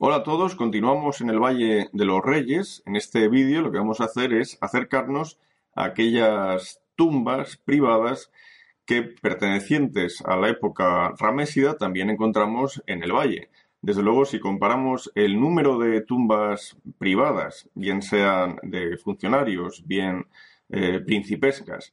Hola a todos, continuamos en el Valle de los Reyes. En este vídeo lo que vamos a hacer es acercarnos a aquellas tumbas privadas que pertenecientes a la época ramésida también encontramos en el valle. Desde luego, si comparamos el número de tumbas privadas, bien sean de funcionarios, bien eh, principescas,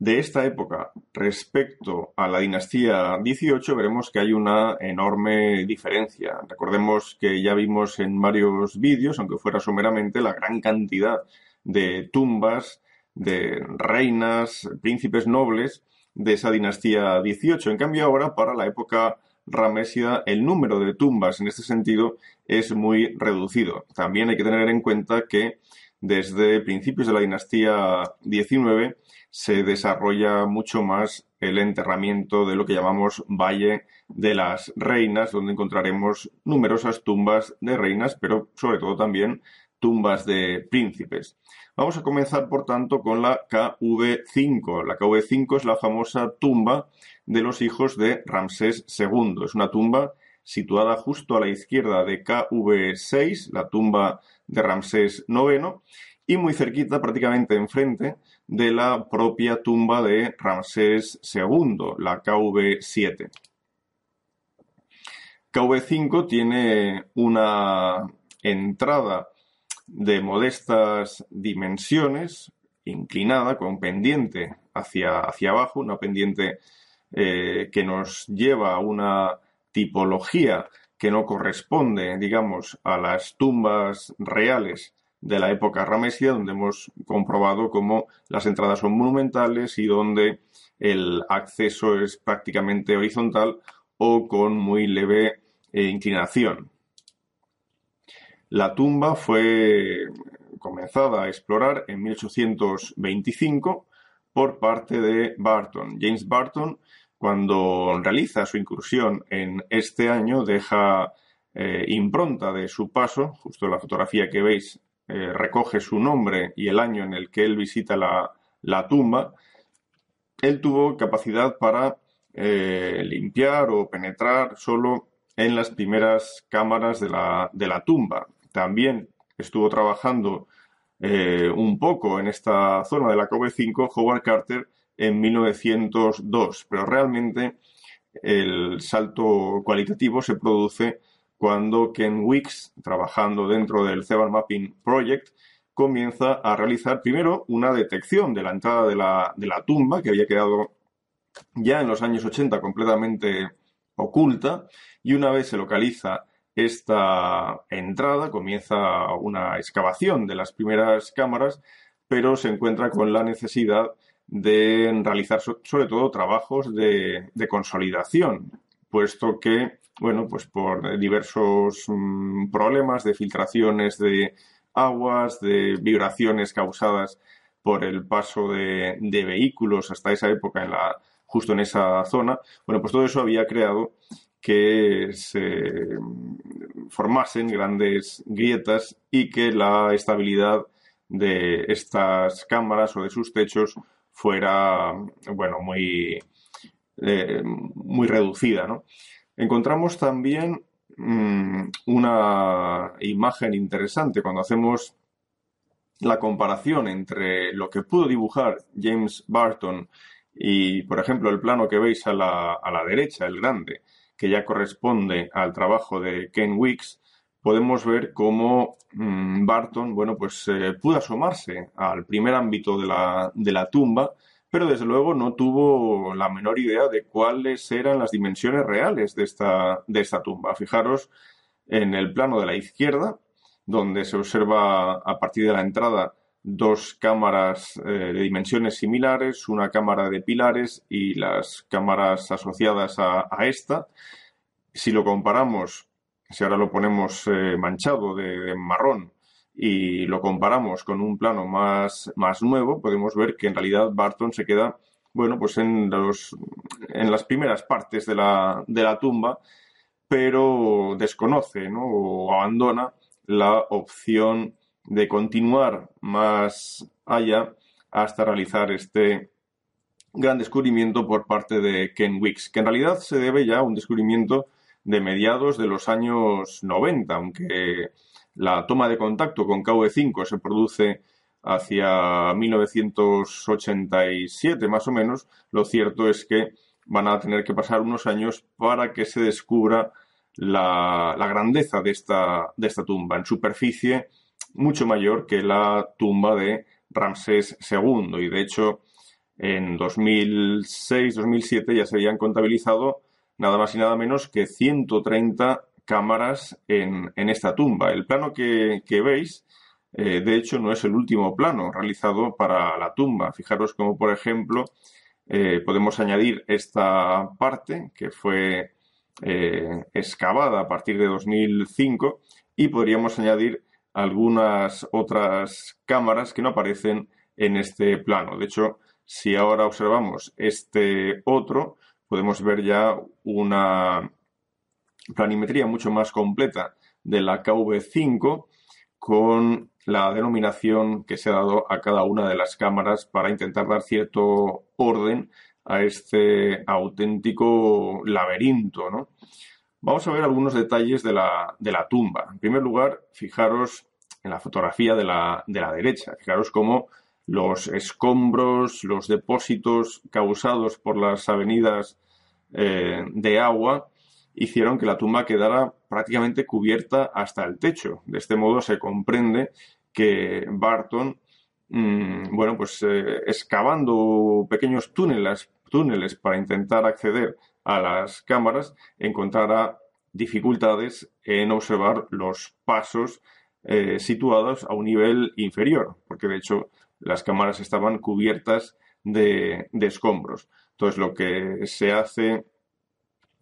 de esta época respecto a la dinastía XVIII, veremos que hay una enorme diferencia. Recordemos que ya vimos en varios vídeos, aunque fuera someramente, la gran cantidad de tumbas de reinas, príncipes nobles de esa dinastía XVIII. En cambio, ahora, para la época ramésida, el número de tumbas en este sentido es muy reducido. También hay que tener en cuenta que desde principios de la dinastía XIX se desarrolla mucho más el enterramiento de lo que llamamos Valle de las Reinas, donde encontraremos numerosas tumbas de reinas, pero sobre todo también tumbas de príncipes. Vamos a comenzar, por tanto, con la KV5. La KV5 es la famosa tumba de los hijos de Ramsés II. Es una tumba situada justo a la izquierda de KV6, la tumba de Ramsés IX, y muy cerquita, prácticamente enfrente, de la propia tumba de Ramsés II, la KV7. KV5 tiene una entrada de modestas dimensiones, inclinada, con pendiente hacia, hacia abajo, una pendiente eh, que nos lleva a una tipología que no corresponde, digamos, a las tumbas reales de la época ramesida, donde hemos comprobado cómo las entradas son monumentales y donde el acceso es prácticamente horizontal o con muy leve eh, inclinación. La tumba fue comenzada a explorar en 1825 por parte de Barton. James Barton, cuando realiza su incursión en este año, deja eh, impronta de su paso, justo la fotografía que veis eh, recoge su nombre y el año en el que él visita la, tumba, él tuvo capacidad para eh, limpiar o penetrar solo en las primeras cámaras de la, de la tumba. También estuvo trabajando un poco en esta zona de la KV5 Howard Carter en 1902, pero realmente el salto cualitativo se produce cuando Ken Weeks, trabajando dentro del Theban Mapping Project, comienza a realizar primero una detección de la entrada de la, de la tumba, que había quedado ya en los años 80 completamente oculta, y una vez se localiza esta entrada, comienza una excavación de las primeras cámaras, pero se encuentra con la necesidad de realizar sobre todo trabajos de, de consolidación, puesto que bueno, pues por diversos mm, problemas de filtraciones de aguas, de vibraciones causadas por el paso de, vehículos hasta esa época en la, justo en esa zona. Bueno, pues todo eso había creado que se formasen grandes grietas y que la estabilidad de estas cámaras o de sus techos fuera, bueno, muy, eh, muy reducida, ¿no? Encontramos también mm, una imagen interesante cuando hacemos la comparación entre lo que pudo dibujar James Barton y, por ejemplo, el plano que veis a la, a la derecha, el grande, que ya corresponde al trabajo de Ken Weeks, podemos ver cómo mm, Barton, bueno, pues eh, pudo asomarse al primer ámbito de la, de la tumba pero desde luego no tuvo la menor idea de cuáles eran las dimensiones reales de esta, de esta tumba. Fijaros en el plano de la izquierda, donde se observa a partir de la entrada dos cámaras eh, de dimensiones similares, una cámara de pilares y las cámaras asociadas a, esta. Si lo comparamos, si ahora lo ponemos eh, manchado de marrón, y lo comparamos con un plano más, más nuevo, podemos ver que en realidad Barton se queda, bueno, pues en, los, en las primeras partes de la, de la tumba, pero desconoce ¿no? o abandona la opción de continuar más allá hasta realizar este gran descubrimiento por parte de Ken Wicks, que en realidad se debe ya a un descubrimiento de mediados de los años 90, aunque la toma de contacto con KV5 se produce hacia 1987 más o menos, lo cierto es que van a tener que pasar unos años para que se descubra la, grandeza de esta, de esta tumba en superficie mucho mayor que la tumba de Ramsés II y de hecho en 2006-2007 ya se habían contabilizado nada más y nada menos que 130 cámaras en, esta tumba. El plano que, veis, eh, de hecho, no es el último plano realizado para la tumba. Fijaros como, por ejemplo, eh, podemos añadir esta parte que fue eh, excavada a partir de 2005 y podríamos añadir algunas otras cámaras que no aparecen en este plano. De hecho, si ahora observamos este otro, podemos ver ya una planimetría mucho más completa de la KV5 con la denominación que se ha dado a cada una de las cámaras para intentar dar cierto orden a este auténtico laberinto. Vamos a ver algunos detalles de la, de la, tumba. En primer lugar, fijaros en la fotografía de la, de la derecha. Fijaros cómo los escombros, los depósitos causados por las avenidas eh, de agua hicieron que la tumba quedara prácticamente cubierta hasta el techo. De este modo se comprende que Barton, mm, bueno, pues eh, excavando pequeños túneles, para intentar acceder a las cámaras, encontrara dificultades en observar los pasos eh, situados a un nivel inferior, porque de hecho las cámaras estaban cubiertas de, escombros. Entonces lo que se hace,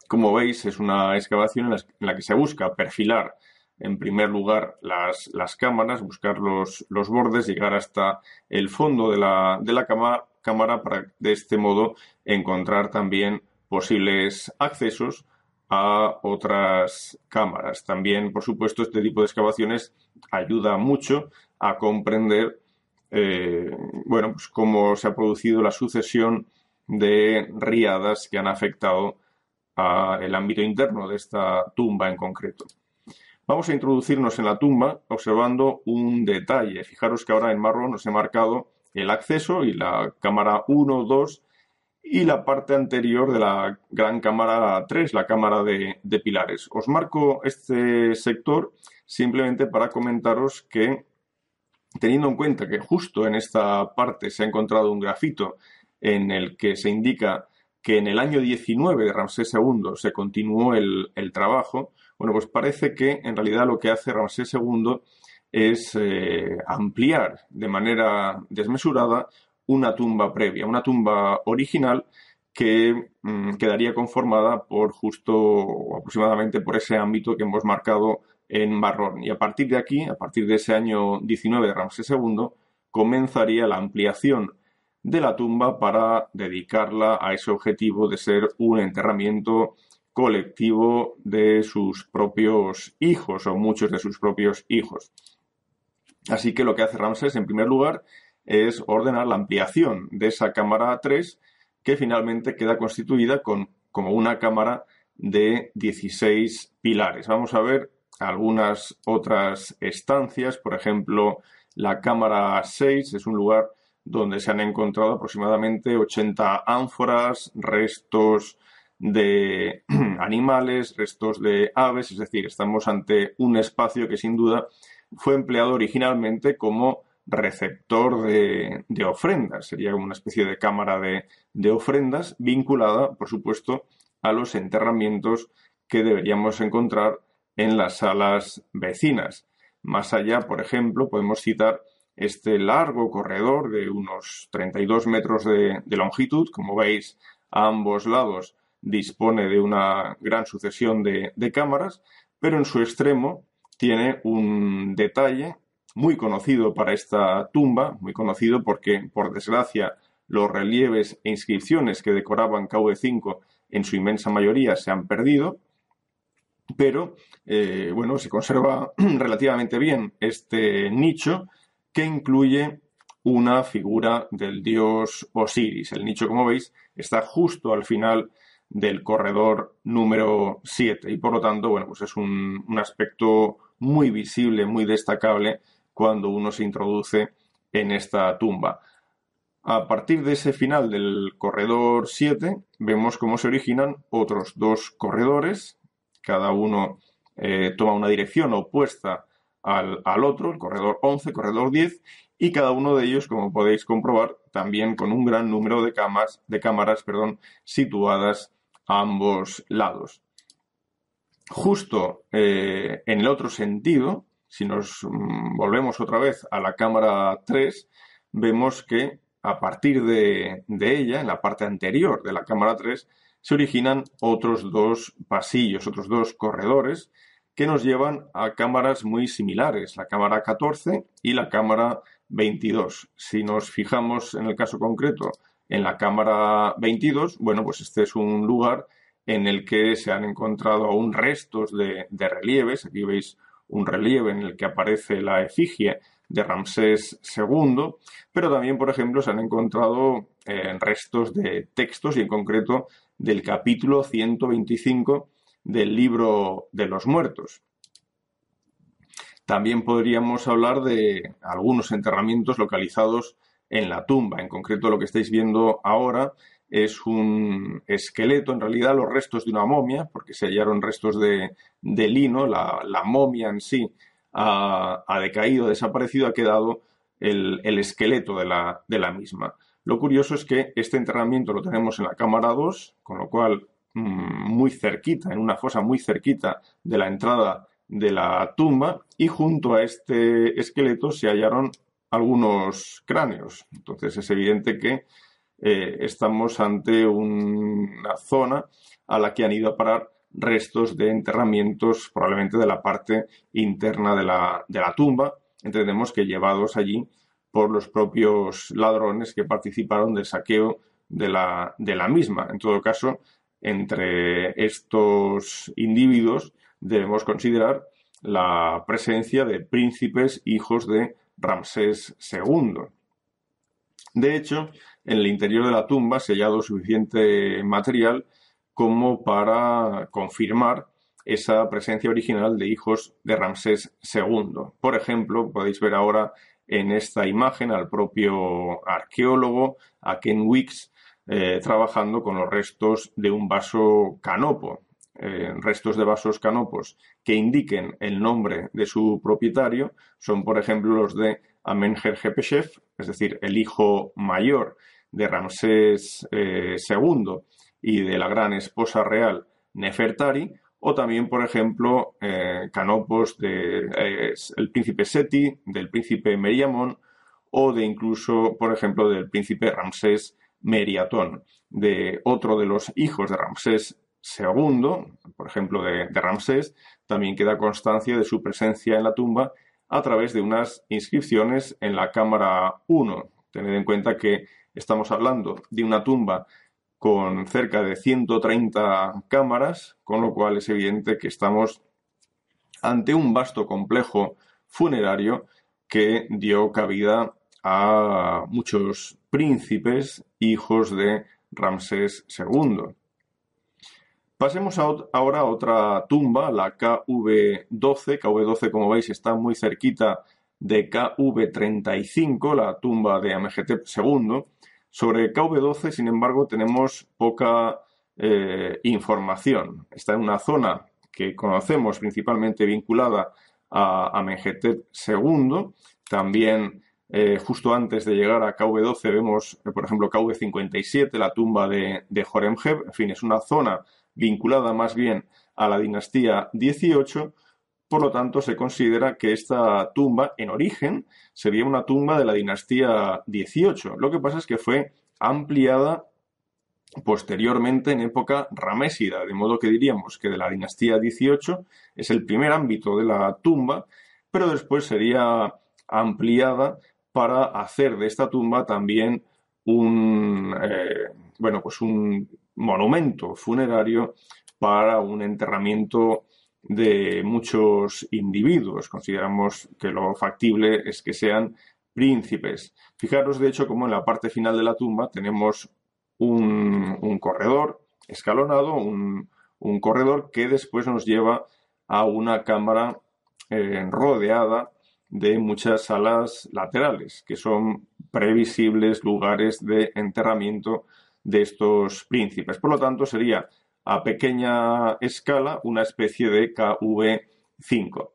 como veis, es una excavación en la, que se busca perfilar en primer lugar las, las cámaras, buscar los, los, bordes, llegar hasta el fondo de la, de la cámara, cámara para de este modo encontrar también posibles accesos a otras cámaras. También, por supuesto, este tipo de excavaciones ayuda mucho a comprender eh, bueno, pues cómo se ha producido la sucesión de riadas que han afectado al ámbito interno de esta tumba en concreto. Vamos a introducirnos en la tumba observando un detalle. Fijaros que ahora en marrón nos he marcado el acceso y la cámara 1, 2 y la parte anterior de la gran cámara 3, la cámara de pilares. Os marco este sector simplemente para comentaros que teniendo en cuenta que justo en esta parte se ha encontrado un grafito en el que se indica que en el año 19 de Ramsés II se continuó el, trabajo, bueno, pues parece que en realidad lo que hace Ramsés II es eh, ampliar de manera desmesurada una tumba previa, una tumba original que mm, quedaría conformada por justo aproximadamente por ese ámbito que hemos marcado en marrón. Y a partir de aquí, a partir de ese año 19 de Ramsés II, comenzaría la ampliación de la tumba para dedicarla a ese objetivo de ser un enterramiento colectivo de sus propios hijos o muchos de sus propios hijos. Así que lo que hace Ramsés en primer lugar es ordenar la ampliación de esa cámara 3 que finalmente queda constituida con como una cámara de 16 pilares. Vamos a ver algunas otras estancias, por ejemplo, la cámara 6 es un lugar donde se han encontrado aproximadamente 80 ánforas, restos de animales, restos de aves, es decir, estamos ante un espacio que sin duda fue empleado originalmente como receptor de, ofrendas, sería una especie de cámara de ofrendas vinculada, por supuesto, a los enterramientos que deberíamos encontrar en las salas vecinas. Más allá, por ejemplo, podemos citar este largo corredor de unos 32 metros de, longitud. Como veis, a ambos lados dispone de una gran sucesión de, cámaras, pero en su extremo tiene un detalle muy conocido para esta tumba, muy conocido porque, por desgracia, los relieves e inscripciones que decoraban KV5 en su inmensa mayoría se han perdido, pero eh, bueno, se conserva relativamente bien este nicho que incluye una figura del dios Osiris. El nicho, como veis, está justo al final del corredor número 7 y por lo tanto, bueno, pues es un, un aspecto muy visible, muy destacable cuando uno se introduce en esta tumba. A partir de ese final del corredor 7, vemos cómo se originan otros dos corredores, cada uno eh, toma una dirección opuesta al, otro, el corredor 11, corredor 10, y cada uno de ellos, como podéis comprobar, también con un gran número de, de cámaras perdón, situadas a ambos lados. Justo eh, en el otro sentido, si nos mm, volvemos otra vez a la cámara 3, vemos que a partir de, ella, en la parte anterior de la cámara 3, se originan otros dos pasillos, otros dos corredores que nos llevan a cámaras muy similares, la cámara 14 y la cámara 22. Si nos fijamos en el caso concreto en la cámara 22, bueno, pues este es un lugar en el que se han encontrado aún restos de, de relieves. Aquí veis un relieve en el que aparece la efigie de Ramsés II, pero también, por ejemplo, se han encontrado eh, restos de textos y en concreto del capítulo 125 del libro de los muertos. También podríamos hablar de algunos enterramientos localizados en la tumba. En concreto, lo que estáis viendo ahora es un esqueleto, en realidad los restos de una momia, porque se hallaron restos de, lino, la, momia en sí ha, decaído, ha desaparecido, ha quedado el, esqueleto de la, de la, misma. Lo curioso es que este enterramiento lo tenemos en la cámara 2, con lo cual mm, muy cerquita, en una fosa muy cerquita de la entrada de la tumba, y junto a este esqueleto se hallaron algunos cráneos. Entonces es evidente que eh, estamos ante una zona a la que han ido a parar restos de enterramientos probablemente de la parte interna de la, de la tumba, entendemos que llevados allí por los propios ladrones que participaron del saqueo de la, de la misma. En todo caso, entre estos individuos debemos considerar la presencia de príncipes hijos de Ramsés II. De hecho, en el interior de la tumba se ha hallado suficiente material como para confirmar esa presencia original de hijos de Ramsés II. Por ejemplo, podéis ver ahora en esta imagen al propio arqueólogo, a Ken Wicks, eh, trabajando con los restos de un vaso canopo. Eh, restos de vasos canopos que indiquen el nombre de su propietario son, por ejemplo, los de Amenher-Hepeshef, es decir, el hijo mayor de Ramsés II eh, y de la gran esposa real Nefertari, o también, por ejemplo, eh, canopos del de, príncipe Seti, del príncipe Meriamón, o de incluso, por ejemplo, del príncipe Ramsés Meriatón, de otro de los hijos de Ramsés II, por ejemplo, de, de Ramsés, también queda constancia de su presencia en la tumba a través de unas inscripciones en la cámara 1. Tened en cuenta que estamos hablando de una tumba con cerca de 130 cámaras, con lo cual es evidente que estamos ante un vasto complejo funerario que dio cabida a muchos príncipes hijos de Ramsés II. Pasemos ahora a otra tumba, la KV12. KV12, como veis, está muy cerquita de KV35, la tumba de Amenhotep II. Sobre KV12, sin embargo, tenemos poca eh, información. Está en una zona que conocemos principalmente vinculada a Amenhotep II. También eh, justo antes de llegar a KV12 vemos, eh, por ejemplo, KV57, la tumba de, de. En fin, es una zona vinculada más bien a la dinastía XVIII. Por lo tanto, se considera que esta tumba, en origen, sería una tumba de la dinastía XVIII. Lo que pasa es que fue ampliada posteriormente en época ramésida, de modo que diríamos que de la dinastía XVIII es el primer ámbito de la tumba, pero después sería ampliada para hacer de esta tumba también un, eh, bueno, pues un monumento funerario para un enterramiento de muchos individuos. Consideramos que lo factible es que sean príncipes. Fijaros, de hecho, como en la parte final de la tumba tenemos un, corredor escalonado, un, corredor que después nos lleva a una cámara eh, rodeada de muchas salas laterales, que son previsibles lugares de enterramiento de estos príncipes. Por lo tanto, sería a pequeña escala una especie de KV5.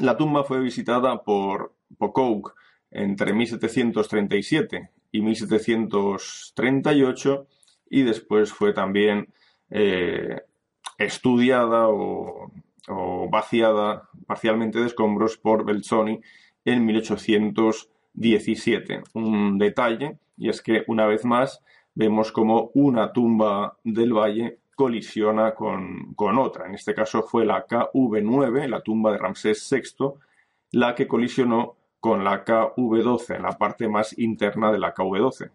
La tumba fue visitada por Pocock entre 1737 y 1738 y después fue también eh, estudiada o, vaciada parcialmente de escombros por Belzoni en 1817. Un detalle, y es que una vez más vemos como una tumba del valle colisiona con, con, otra. En este caso fue la KV9, la tumba de Ramsés VI, la que colisionó con la KV12, en la parte más interna de la KV12.